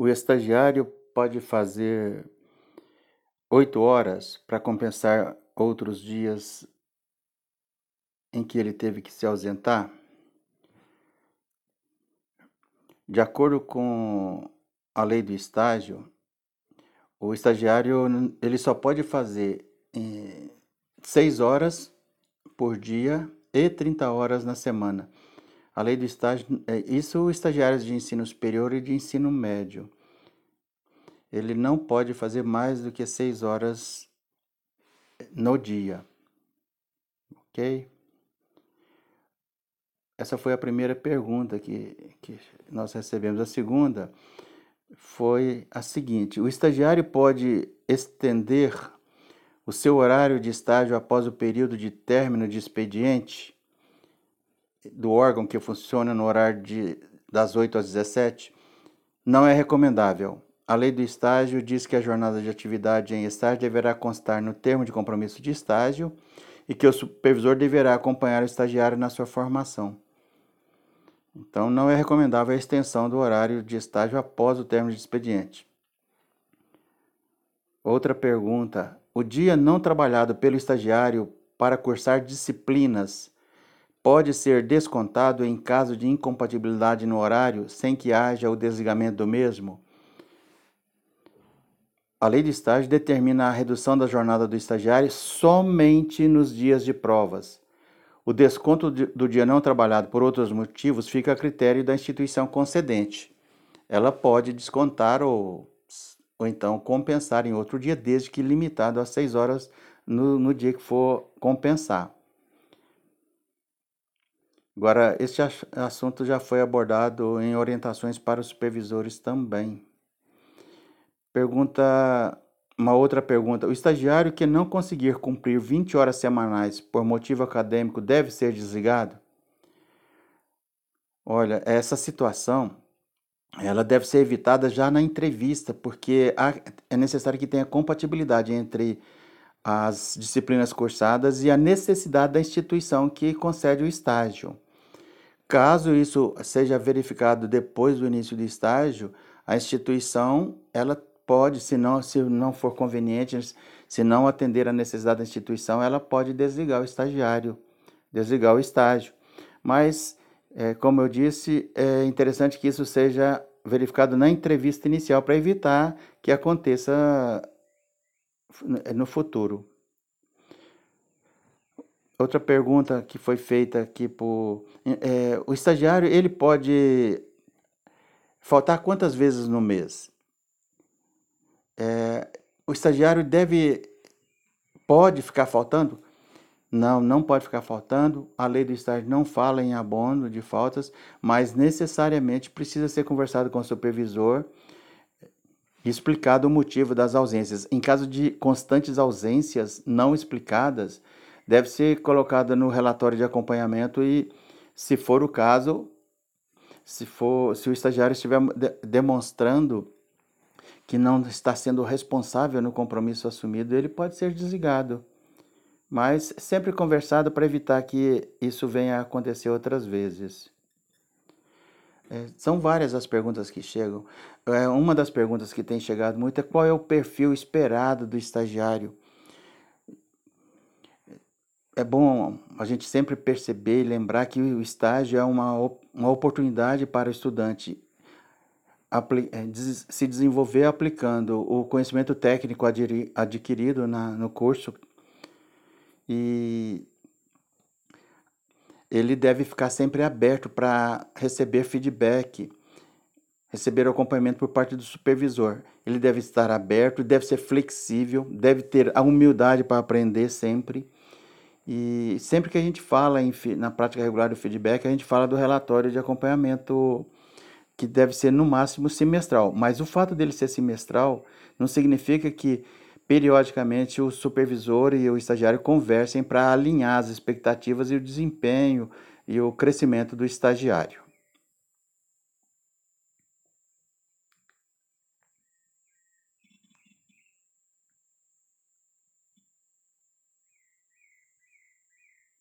O estagiário pode fazer oito horas para compensar outros dias em que ele teve que se ausentar? De acordo com a lei do estágio, o estagiário ele só pode fazer eh, seis horas por dia e 30 horas na semana. A lei do estágio, é, isso estagiários de ensino superior e de ensino médio. Ele não pode fazer mais do que seis horas no dia. Ok? Essa foi a primeira pergunta que, que nós recebemos. A segunda foi a seguinte: o estagiário pode estender o seu horário de estágio após o período de término de expediente do órgão que funciona no horário de, das 8 às 17 não é recomendável. A lei do estágio diz que a jornada de atividade em estágio deverá constar no termo de compromisso de estágio e que o supervisor deverá acompanhar o estagiário na sua formação. Então, não é recomendável a extensão do horário de estágio após o término de expediente. Outra pergunta: o dia não trabalhado pelo estagiário para cursar disciplinas pode ser descontado em caso de incompatibilidade no horário sem que haja o desligamento do mesmo? A lei de estágio determina a redução da jornada do estagiário somente nos dias de provas. O desconto do dia não trabalhado por outros motivos fica a critério da instituição concedente. Ela pode descontar ou, ou então compensar em outro dia, desde que limitado a seis horas no, no dia que for compensar. Agora, este assunto já foi abordado em orientações para os supervisores também. Pergunta, uma outra pergunta: o estagiário que não conseguir cumprir 20 horas semanais por motivo acadêmico deve ser desligado? Olha, essa situação ela deve ser evitada já na entrevista, porque é necessário que tenha compatibilidade entre as disciplinas cursadas e a necessidade da instituição que concede o estágio. Caso isso seja verificado depois do início do estágio, a instituição ela pode, se não, se não for conveniente, se não atender a necessidade da instituição, ela pode desligar o estagiário, desligar o estágio. Mas, é, como eu disse, é interessante que isso seja verificado na entrevista inicial para evitar que aconteça no futuro. Outra pergunta que foi feita aqui por é, o estagiário ele pode faltar quantas vezes no mês? É, o estagiário deve pode ficar faltando? Não, não pode ficar faltando. A lei do estágio não fala em abono de faltas, mas necessariamente precisa ser conversado com o supervisor e explicado o motivo das ausências. Em caso de constantes ausências não explicadas, deve ser colocada no relatório de acompanhamento e, se for o caso, se, for, se o estagiário estiver demonstrando que não está sendo responsável no compromisso assumido, ele pode ser desligado. Mas sempre conversado para evitar que isso venha a acontecer outras vezes. É, são várias as perguntas que chegam. É, uma das perguntas que tem chegado muito é qual é o perfil esperado do estagiário é bom a gente sempre perceber e lembrar que o estágio é uma, uma oportunidade para o estudante é, se desenvolver aplicando o conhecimento técnico adquirido na, no curso e ele deve ficar sempre aberto para receber feedback, receber acompanhamento por parte do supervisor. Ele deve estar aberto, deve ser flexível, deve ter a humildade para aprender sempre e sempre que a gente fala em, na prática regular do feedback, a gente fala do relatório de acompanhamento que deve ser no máximo semestral. Mas o fato dele ser semestral não significa que periodicamente o supervisor e o estagiário conversem para alinhar as expectativas e o desempenho e o crescimento do estagiário.